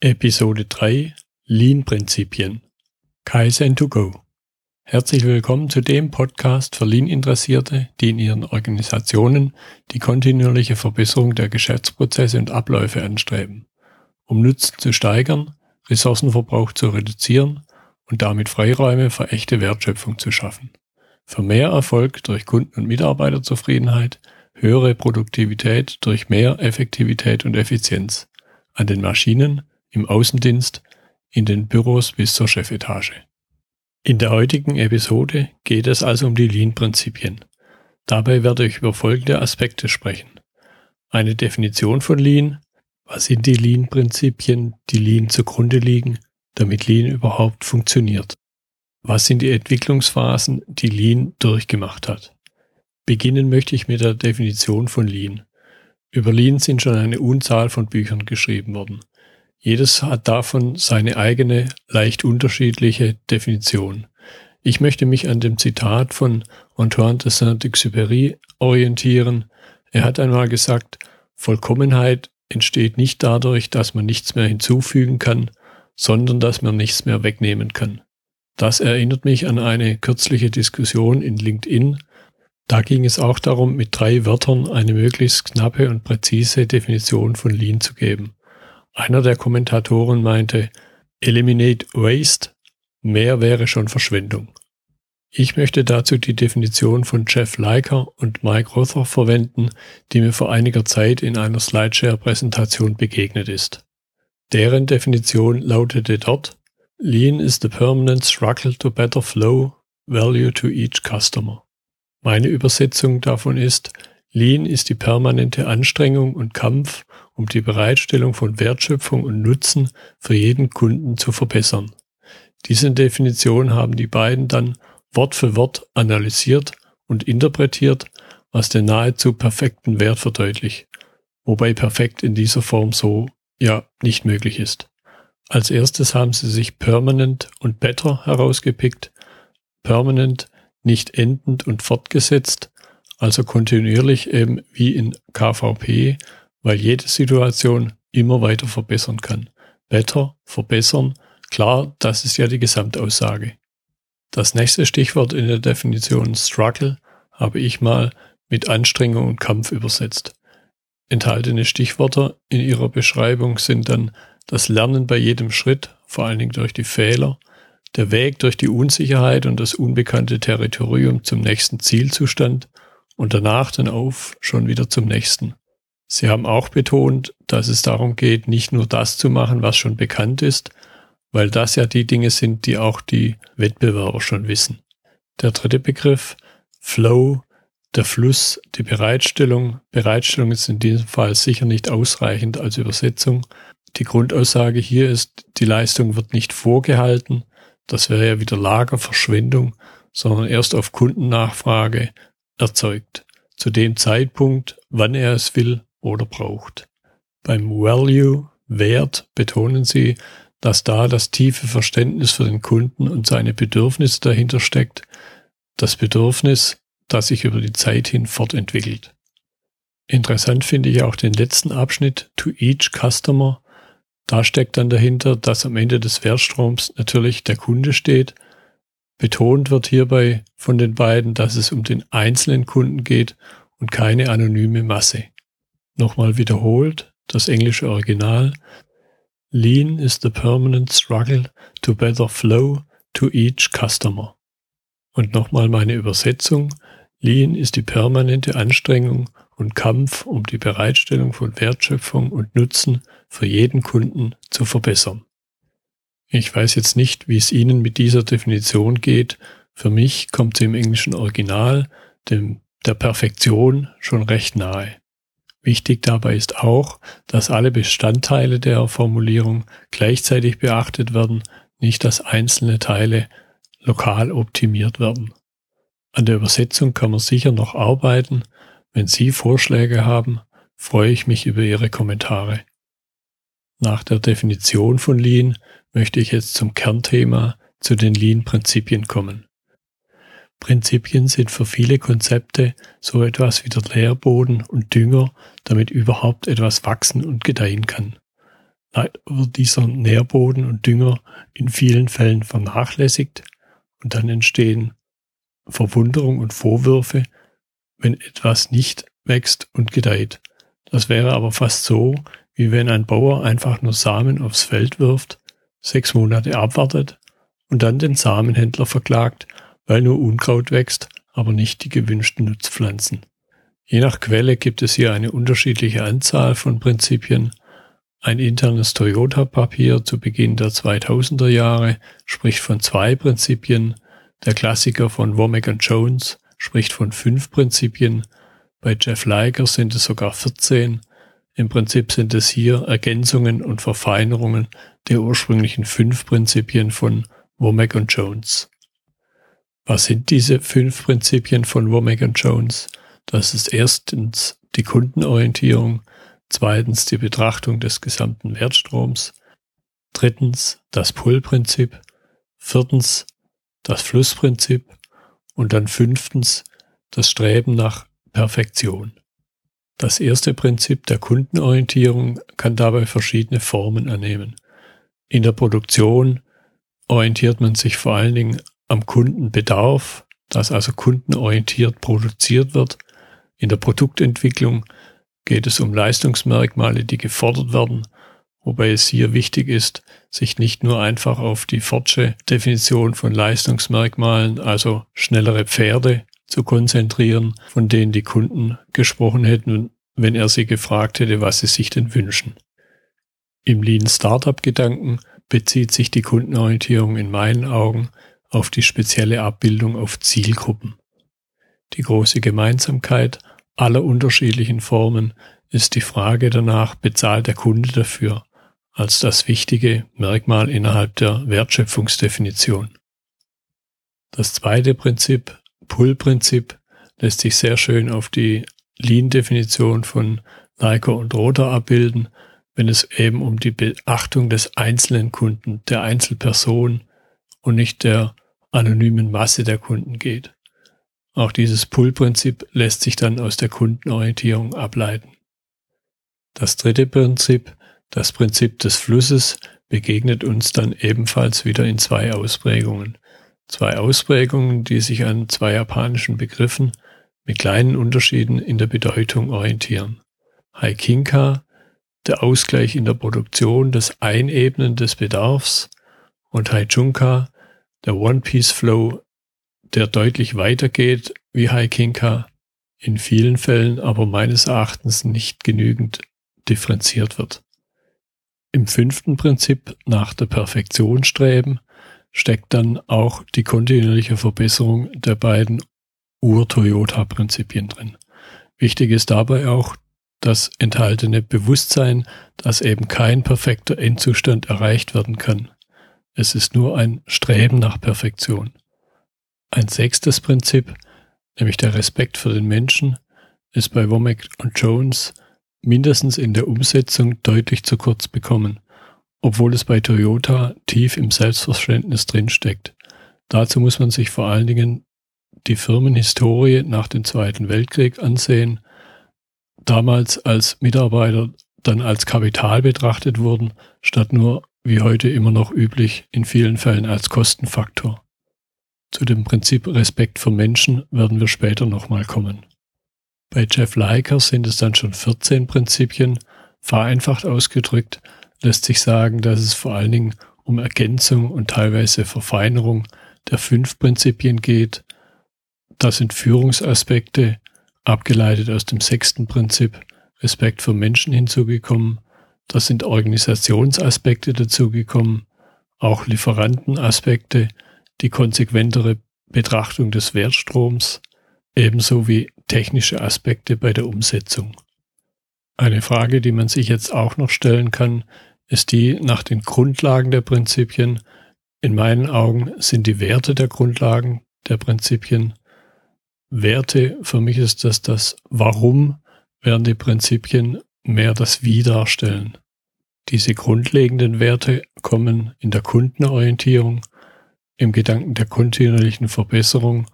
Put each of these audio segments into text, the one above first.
Episode 3 Lean-Prinzipien Kaizen to go. Herzlich willkommen zu dem Podcast für Lean-Interessierte, die in ihren Organisationen die kontinuierliche Verbesserung der Geschäftsprozesse und Abläufe anstreben, um Nutzen zu steigern, Ressourcenverbrauch zu reduzieren und damit Freiräume für echte Wertschöpfung zu schaffen. Für mehr Erfolg durch Kunden- und Mitarbeiterzufriedenheit, höhere Produktivität durch mehr Effektivität und Effizienz an den Maschinen im Außendienst, in den Büros bis zur Chefetage. In der heutigen Episode geht es also um die Lean-Prinzipien. Dabei werde ich über folgende Aspekte sprechen. Eine Definition von Lean, was sind die Lean-Prinzipien, die Lean zugrunde liegen, damit Lean überhaupt funktioniert. Was sind die Entwicklungsphasen, die Lean durchgemacht hat? Beginnen möchte ich mit der Definition von Lean. Über Lean sind schon eine Unzahl von Büchern geschrieben worden. Jedes hat davon seine eigene, leicht unterschiedliche Definition. Ich möchte mich an dem Zitat von Antoine de Saint-Exupéry orientieren. Er hat einmal gesagt, Vollkommenheit entsteht nicht dadurch, dass man nichts mehr hinzufügen kann, sondern dass man nichts mehr wegnehmen kann. Das erinnert mich an eine kürzliche Diskussion in LinkedIn. Da ging es auch darum, mit drei Wörtern eine möglichst knappe und präzise Definition von Lean zu geben. Einer der Kommentatoren meinte, Eliminate Waste, mehr wäre schon Verschwendung. Ich möchte dazu die Definition von Jeff Leiker und Mike Rother verwenden, die mir vor einiger Zeit in einer Slideshare-Präsentation begegnet ist. Deren Definition lautete dort, Lean is the permanent struggle to better flow value to each customer. Meine Übersetzung davon ist, Lean ist die permanente Anstrengung und Kampf um die Bereitstellung von Wertschöpfung und Nutzen für jeden Kunden zu verbessern. Diese Definition haben die beiden dann Wort für Wort analysiert und interpretiert, was den nahezu perfekten Wert verdeutlicht, wobei perfekt in dieser Form so ja nicht möglich ist. Als erstes haben sie sich Permanent und Better herausgepickt. Permanent nicht endend und fortgesetzt, also kontinuierlich eben wie in KVP weil jede Situation immer weiter verbessern kann. Better, verbessern, klar, das ist ja die Gesamtaussage. Das nächste Stichwort in der Definition Struggle habe ich mal mit Anstrengung und Kampf übersetzt. Enthaltene Stichworte in ihrer Beschreibung sind dann das Lernen bei jedem Schritt, vor allen Dingen durch die Fehler, der Weg durch die Unsicherheit und das unbekannte Territorium zum nächsten Zielzustand und danach dann auf schon wieder zum nächsten. Sie haben auch betont, dass es darum geht, nicht nur das zu machen, was schon bekannt ist, weil das ja die Dinge sind, die auch die Wettbewerber schon wissen. Der dritte Begriff, Flow, der Fluss, die Bereitstellung. Bereitstellung ist in diesem Fall sicher nicht ausreichend als Übersetzung. Die Grundaussage hier ist, die Leistung wird nicht vorgehalten, das wäre ja wieder Lagerverschwendung, sondern erst auf Kundennachfrage erzeugt. Zu dem Zeitpunkt, wann er es will oder braucht. Beim Value, Wert, betonen sie, dass da das tiefe Verständnis für den Kunden und seine Bedürfnisse dahinter steckt, das Bedürfnis, das sich über die Zeit hin fortentwickelt. Interessant finde ich auch den letzten Abschnitt to each customer. Da steckt dann dahinter, dass am Ende des Wertstroms natürlich der Kunde steht. Betont wird hierbei von den beiden, dass es um den einzelnen Kunden geht und keine anonyme Masse. Nochmal wiederholt, das englische Original. Lean is the permanent struggle to better flow to each customer. Und nochmal meine Übersetzung. Lean ist die permanente Anstrengung und Kampf, um die Bereitstellung von Wertschöpfung und Nutzen für jeden Kunden zu verbessern. Ich weiß jetzt nicht, wie es Ihnen mit dieser Definition geht. Für mich kommt sie im englischen Original, dem der Perfektion, schon recht nahe. Wichtig dabei ist auch, dass alle Bestandteile der Formulierung gleichzeitig beachtet werden, nicht dass einzelne Teile lokal optimiert werden. An der Übersetzung kann man sicher noch arbeiten. Wenn Sie Vorschläge haben, freue ich mich über Ihre Kommentare. Nach der Definition von Lean möchte ich jetzt zum Kernthema zu den Lean-Prinzipien kommen. Prinzipien sind für viele Konzepte so etwas wie der Nährboden und Dünger, damit überhaupt etwas wachsen und gedeihen kann. Leider wird dieser Nährboden und Dünger in vielen Fällen vernachlässigt und dann entstehen Verwunderung und Vorwürfe, wenn etwas nicht wächst und gedeiht. Das wäre aber fast so, wie wenn ein Bauer einfach nur Samen aufs Feld wirft, sechs Monate abwartet und dann den Samenhändler verklagt, weil nur Unkraut wächst, aber nicht die gewünschten Nutzpflanzen. Je nach Quelle gibt es hier eine unterschiedliche Anzahl von Prinzipien. Ein internes Toyota-Papier zu Beginn der 2000er Jahre spricht von zwei Prinzipien. Der Klassiker von Womack und Jones spricht von fünf Prinzipien. Bei Jeff Liger sind es sogar 14. Im Prinzip sind es hier Ergänzungen und Verfeinerungen der ursprünglichen fünf Prinzipien von Womack und Jones. Was sind diese fünf Prinzipien von Womack und Jones? Das ist erstens die Kundenorientierung, zweitens die Betrachtung des gesamten Wertstroms, drittens das Pull-Prinzip, viertens das Flussprinzip und dann fünftens das Streben nach Perfektion. Das erste Prinzip der Kundenorientierung kann dabei verschiedene Formen annehmen. In der Produktion orientiert man sich vor allen Dingen am Kundenbedarf, dass also kundenorientiert produziert wird. In der Produktentwicklung geht es um Leistungsmerkmale, die gefordert werden, wobei es hier wichtig ist, sich nicht nur einfach auf die Fortsche Definition von Leistungsmerkmalen, also schnellere Pferde, zu konzentrieren, von denen die Kunden gesprochen hätten, wenn er sie gefragt hätte, was sie sich denn wünschen. Im Lean Startup Gedanken bezieht sich die Kundenorientierung in meinen Augen auf die spezielle Abbildung auf Zielgruppen. Die große Gemeinsamkeit aller unterschiedlichen Formen ist die Frage danach, bezahlt der Kunde dafür, als das wichtige Merkmal innerhalb der Wertschöpfungsdefinition. Das zweite Prinzip, Pull-Prinzip, lässt sich sehr schön auf die Lean-Definition von Leica und Roder abbilden wenn es eben um die Beachtung des einzelnen Kunden, der Einzelperson und nicht der anonymen Masse der Kunden geht. Auch dieses Pull-Prinzip lässt sich dann aus der Kundenorientierung ableiten. Das dritte Prinzip, das Prinzip des Flusses, begegnet uns dann ebenfalls wieder in zwei Ausprägungen. Zwei Ausprägungen, die sich an zwei japanischen Begriffen mit kleinen Unterschieden in der Bedeutung orientieren. Haikinka der Ausgleich in der Produktion, das Einebnen des Bedarfs und Haijunka, der One-Piece-Flow, der deutlich weitergeht wie Haikinka, in vielen Fällen aber meines Erachtens nicht genügend differenziert wird. Im fünften Prinzip nach der Perfektion streben steckt dann auch die kontinuierliche Verbesserung der beiden Ur-Toyota-Prinzipien drin. Wichtig ist dabei auch das enthaltene Bewusstsein, dass eben kein perfekter Endzustand erreicht werden kann. Es ist nur ein Streben nach Perfektion. Ein sechstes Prinzip, nämlich der Respekt für den Menschen, ist bei Womack und Jones mindestens in der Umsetzung deutlich zu kurz bekommen, obwohl es bei Toyota tief im Selbstverständnis drinsteckt. Dazu muss man sich vor allen Dingen die Firmenhistorie nach dem Zweiten Weltkrieg ansehen damals als Mitarbeiter dann als Kapital betrachtet wurden, statt nur wie heute immer noch üblich in vielen Fällen als Kostenfaktor. Zu dem Prinzip Respekt vor Menschen werden wir später nochmal kommen. Bei Jeff Liker sind es dann schon 14 Prinzipien. Vereinfacht ausgedrückt lässt sich sagen, dass es vor allen Dingen um Ergänzung und teilweise Verfeinerung der fünf Prinzipien geht. Das sind Führungsaspekte, abgeleitet aus dem sechsten Prinzip Respekt für Menschen hinzugekommen. Da sind Organisationsaspekte dazugekommen, auch Lieferantenaspekte, die konsequentere Betrachtung des Wertstroms, ebenso wie technische Aspekte bei der Umsetzung. Eine Frage, die man sich jetzt auch noch stellen kann, ist die nach den Grundlagen der Prinzipien. In meinen Augen sind die Werte der Grundlagen der Prinzipien Werte, für mich ist das das Warum, während die Prinzipien mehr das Wie darstellen. Diese grundlegenden Werte kommen in der Kundenorientierung, im Gedanken der kontinuierlichen Verbesserung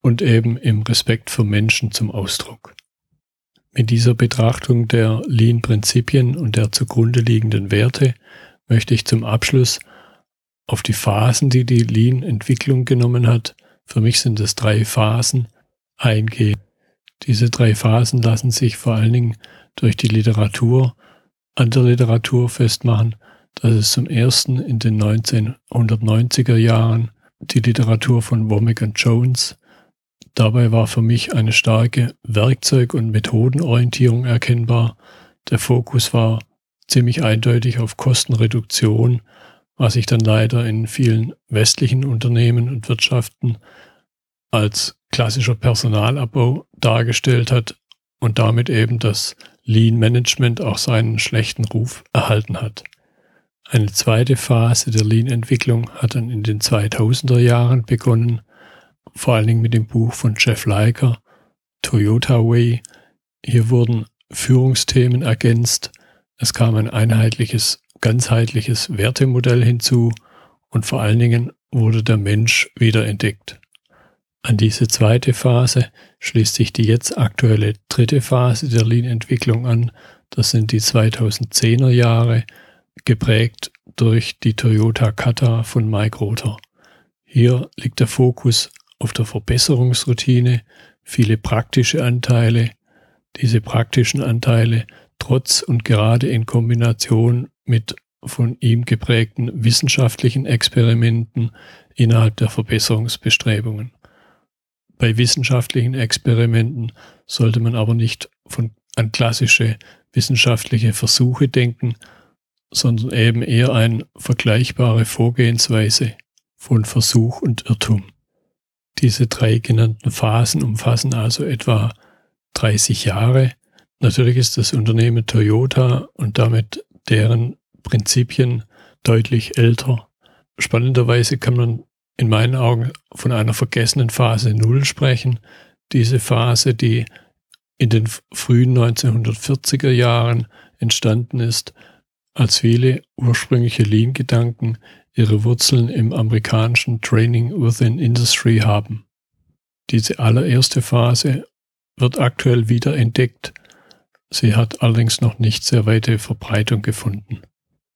und eben im Respekt für Menschen zum Ausdruck. Mit dieser Betrachtung der Lean-Prinzipien und der zugrunde liegenden Werte möchte ich zum Abschluss auf die Phasen, die die Lean-Entwicklung genommen hat, für mich sind es drei Phasen, eingehen. Diese drei Phasen lassen sich vor allen Dingen durch die Literatur, an der Literatur festmachen, dass es zum ersten in den 1990er Jahren die Literatur von Womack und Jones. Dabei war für mich eine starke Werkzeug- und Methodenorientierung erkennbar. Der Fokus war ziemlich eindeutig auf Kostenreduktion, was sich dann leider in vielen westlichen Unternehmen und Wirtschaften als klassischer Personalabbau dargestellt hat und damit eben das Lean Management auch seinen schlechten Ruf erhalten hat. Eine zweite Phase der Lean-Entwicklung hat dann in den 2000er Jahren begonnen, vor allen Dingen mit dem Buch von Jeff Leiker, Toyota Way. Hier wurden Führungsthemen ergänzt, es kam ein einheitliches, ganzheitliches Wertemodell hinzu und vor allen Dingen wurde der Mensch wiederentdeckt. An diese zweite Phase schließt sich die jetzt aktuelle dritte Phase der Lean-Entwicklung an. Das sind die 2010er Jahre, geprägt durch die Toyota Kata von Mike Rother. Hier liegt der Fokus auf der Verbesserungsroutine, viele praktische Anteile. Diese praktischen Anteile trotz und gerade in Kombination mit von ihm geprägten wissenschaftlichen Experimenten innerhalb der Verbesserungsbestrebungen. Bei wissenschaftlichen Experimenten sollte man aber nicht von, an klassische wissenschaftliche Versuche denken, sondern eben eher eine vergleichbare Vorgehensweise von Versuch und Irrtum. Diese drei genannten Phasen umfassen also etwa 30 Jahre. Natürlich ist das Unternehmen Toyota und damit deren Prinzipien deutlich älter. Spannenderweise kann man in meinen Augen von einer vergessenen Phase Null sprechen. Diese Phase, die in den frühen 1940er Jahren entstanden ist, als viele ursprüngliche Lean-Gedanken ihre Wurzeln im amerikanischen Training Within Industry haben. Diese allererste Phase wird aktuell wieder entdeckt. Sie hat allerdings noch nicht sehr weite Verbreitung gefunden.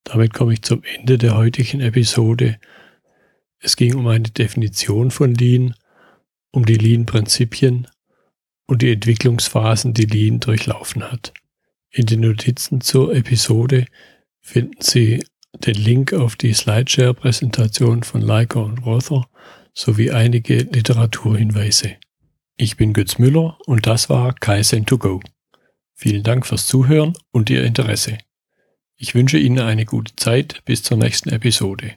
Damit komme ich zum Ende der heutigen Episode es ging um eine Definition von Lean, um die Lean-Prinzipien und die Entwicklungsphasen, die Lean durchlaufen hat. In den Notizen zur Episode finden Sie den Link auf die Slideshare-Präsentation von Leica und Rother sowie einige Literaturhinweise. Ich bin Götz Müller und das war Kaizen2Go. Vielen Dank fürs Zuhören und Ihr Interesse. Ich wünsche Ihnen eine gute Zeit bis zur nächsten Episode.